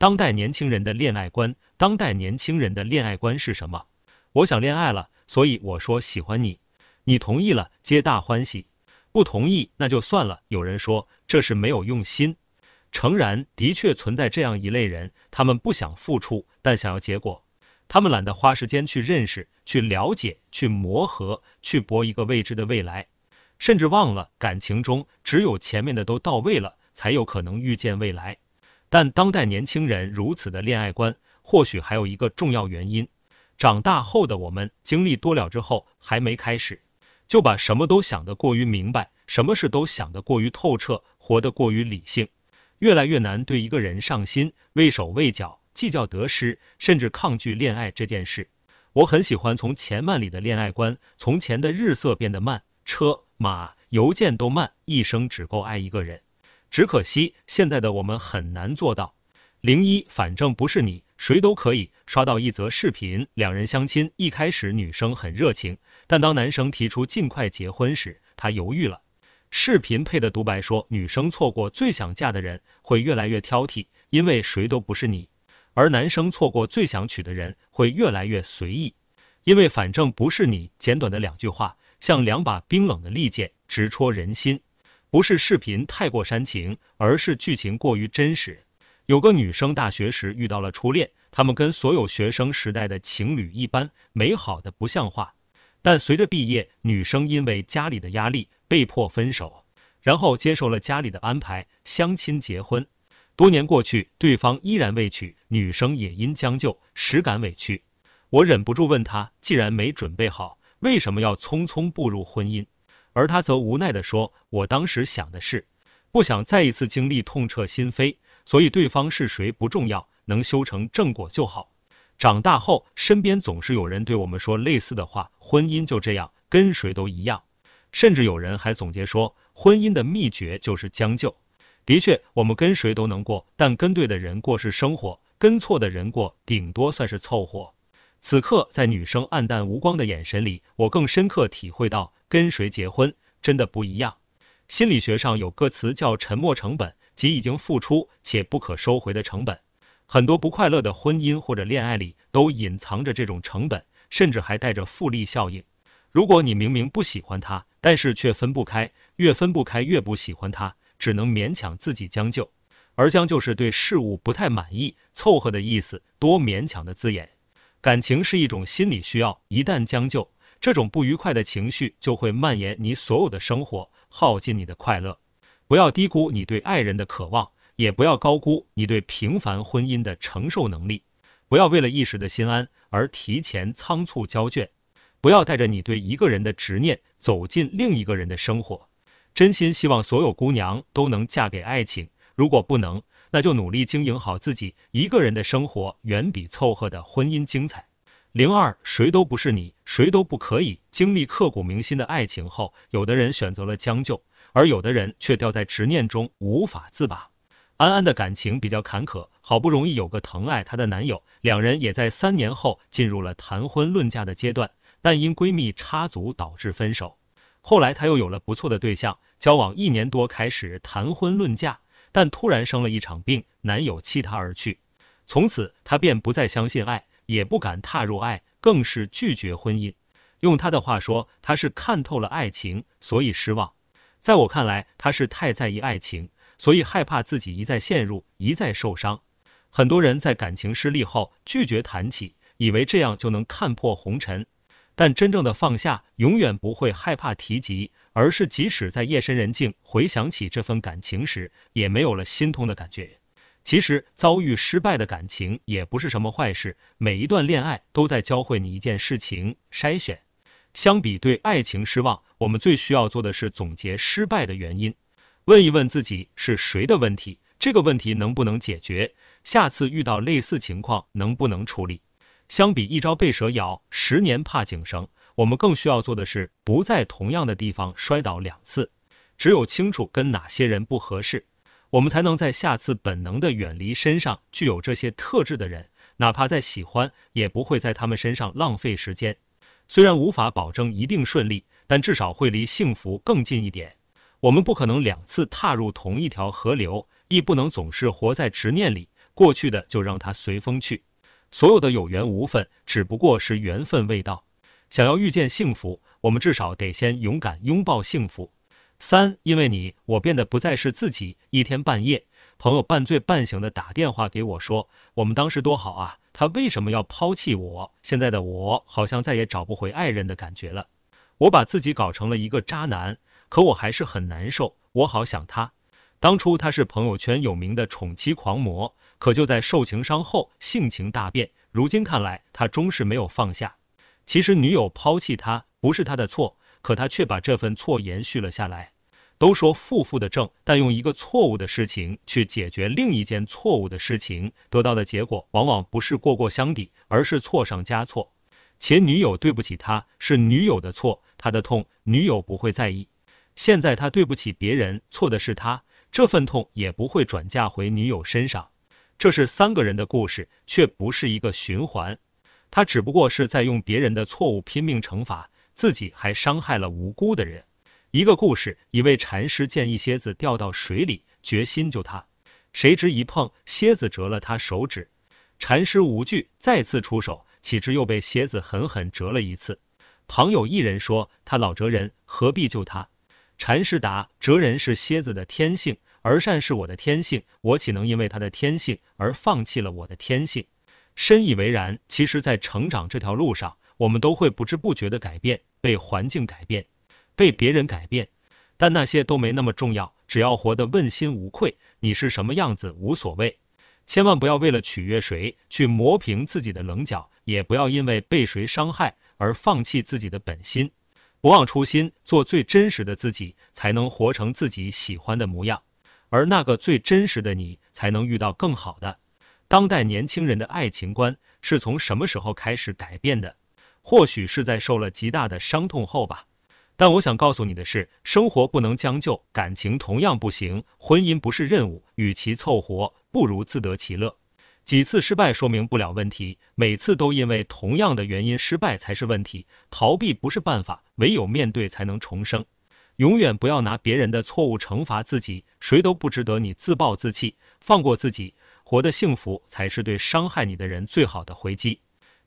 当代年轻人的恋爱观，当代年轻人的恋爱观是什么？我想恋爱了，所以我说喜欢你，你同意了，皆大欢喜；不同意，那就算了。有人说这是没有用心。诚然，的确存在这样一类人，他们不想付出，但想要结果。他们懒得花时间去认识、去了解、去磨合、去搏一个未知的未来，甚至忘了感情中只有前面的都到位了，才有可能遇见未来。但当代年轻人如此的恋爱观，或许还有一个重要原因：长大后的我们经历多了之后，还没开始，就把什么都想得过于明白，什么事都想得过于透彻，活得过于理性，越来越难对一个人上心，畏手畏脚。计较得失，甚至抗拒恋爱这件事。我很喜欢从前慢里的恋爱观。从前的日色变得慢，车马邮件都慢，一生只够爱一个人。只可惜现在的我们很难做到。零一，反正不是你，谁都可以。刷到一则视频，两人相亲，一开始女生很热情，但当男生提出尽快结婚时，她犹豫了。视频配的独白说，女生错过最想嫁的人，会越来越挑剔，因为谁都不是你。而男生错过最想娶的人，会越来越随意，因为反正不是你。简短的两句话，像两把冰冷的利剑，直戳人心。不是视频太过煽情，而是剧情过于真实。有个女生大学时遇到了初恋，他们跟所有学生时代的情侣一般，美好的不像话。但随着毕业，女生因为家里的压力被迫分手，然后接受了家里的安排，相亲结婚。多年过去，对方依然未娶，女生也因将就，实感委屈。我忍不住问他，既然没准备好，为什么要匆匆步入婚姻？而他则无奈的说，我当时想的是，不想再一次经历痛彻心扉，所以对方是谁不重要，能修成正果就好。长大后，身边总是有人对我们说类似的话，婚姻就这样，跟谁都一样。甚至有人还总结说，婚姻的秘诀就是将就。的确，我们跟谁都能过，但跟对的人过是生活，跟错的人过顶多算是凑合。此刻，在女生暗淡无光的眼神里，我更深刻体会到，跟谁结婚真的不一样。心理学上有个词叫沉没成本，即已经付出且不可收回的成本。很多不快乐的婚姻或者恋爱里，都隐藏着这种成本，甚至还带着复利效应。如果你明明不喜欢他，但是却分不开，越分不开越不喜欢他。只能勉强自己将就，而将就是对事物不太满意，凑合的意思，多勉强的字眼。感情是一种心理需要，一旦将就，这种不愉快的情绪就会蔓延你所有的生活，耗尽你的快乐。不要低估你对爱人的渴望，也不要高估你对平凡婚姻的承受能力。不要为了一时的心安而提前仓促交卷，不要带着你对一个人的执念走进另一个人的生活。真心希望所有姑娘都能嫁给爱情，如果不能，那就努力经营好自己一个人的生活，远比凑合的婚姻精彩。零二，谁都不是你，谁都不可以。经历刻骨铭心的爱情后，有的人选择了将就，而有的人却掉在执念中无法自拔。安安的感情比较坎坷，好不容易有个疼爱她的男友，两人也在三年后进入了谈婚论嫁的阶段，但因闺蜜插足导致分手。后来她又有了不错的对象，交往一年多开始谈婚论嫁，但突然生了一场病，男友弃她而去，从此她便不再相信爱，也不敢踏入爱，更是拒绝婚姻。用他的话说，他是看透了爱情，所以失望。在我看来，他是太在意爱情，所以害怕自己一再陷入，一再受伤。很多人在感情失利后拒绝谈起，以为这样就能看破红尘。但真正的放下，永远不会害怕提及，而是即使在夜深人静回想起这份感情时，也没有了心痛的感觉。其实遭遇失败的感情也不是什么坏事，每一段恋爱都在教会你一件事情：筛选。相比对爱情失望，我们最需要做的是总结失败的原因，问一问自己是谁的问题，这个问题能不能解决？下次遇到类似情况能不能处理？相比一朝被蛇咬，十年怕井绳，我们更需要做的是不在同样的地方摔倒两次。只有清楚跟哪些人不合适，我们才能在下次本能的远离身上具有这些特质的人，哪怕再喜欢，也不会在他们身上浪费时间。虽然无法保证一定顺利，但至少会离幸福更近一点。我们不可能两次踏入同一条河流，亦不能总是活在执念里。过去的就让它随风去。所有的有缘无分，只不过是缘分未到。想要遇见幸福，我们至少得先勇敢拥抱幸福。三，因为你，我变得不再是自己。一天半夜，朋友半醉半醒的打电话给我说，我们当时多好啊，他为什么要抛弃我？现在的我好像再也找不回爱人的感觉了。我把自己搞成了一个渣男，可我还是很难受，我好想他。当初他是朋友圈有名的宠妻狂魔，可就在受情伤后性情大变。如今看来，他终是没有放下。其实女友抛弃他不是他的错，可他却把这份错延续了下来。都说负负的正，但用一个错误的事情去解决另一件错误的事情，得到的结果往往不是过过相抵，而是错上加错。前女友对不起他，是女友的错，他的痛女友不会在意。现在他对不起别人，错的是他。这份痛也不会转嫁回女友身上，这是三个人的故事，却不是一个循环。他只不过是在用别人的错误拼命惩罚自己，还伤害了无辜的人。一个故事，一位禅师见一蝎子掉到水里，决心救他，谁知一碰，蝎子折了他手指。禅师无惧，再次出手，岂知又被蝎子狠狠折了一次。旁有一人说：“他老折人，何必救他？”禅师答：折人是蝎子的天性，而善是我的天性，我岂能因为他的天性而放弃了我的天性？深以为然。其实，在成长这条路上，我们都会不知不觉的改变，被环境改变，被别人改变，但那些都没那么重要，只要活得问心无愧，你是什么样子无所谓。千万不要为了取悦谁去磨平自己的棱角，也不要因为被谁伤害而放弃自己的本心。不忘初心，做最真实的自己，才能活成自己喜欢的模样。而那个最真实的你，才能遇到更好的。当代年轻人的爱情观是从什么时候开始改变的？或许是在受了极大的伤痛后吧。但我想告诉你的是，生活不能将就，感情同样不行。婚姻不是任务，与其凑合，不如自得其乐。几次失败说明不了问题，每次都因为同样的原因失败才是问题。逃避不是办法，唯有面对才能重生。永远不要拿别人的错误惩罚自己，谁都不值得你自暴自弃。放过自己，活得幸福才是对伤害你的人最好的回击。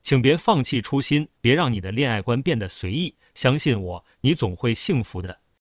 请别放弃初心，别让你的恋爱观变得随意。相信我，你总会幸福的。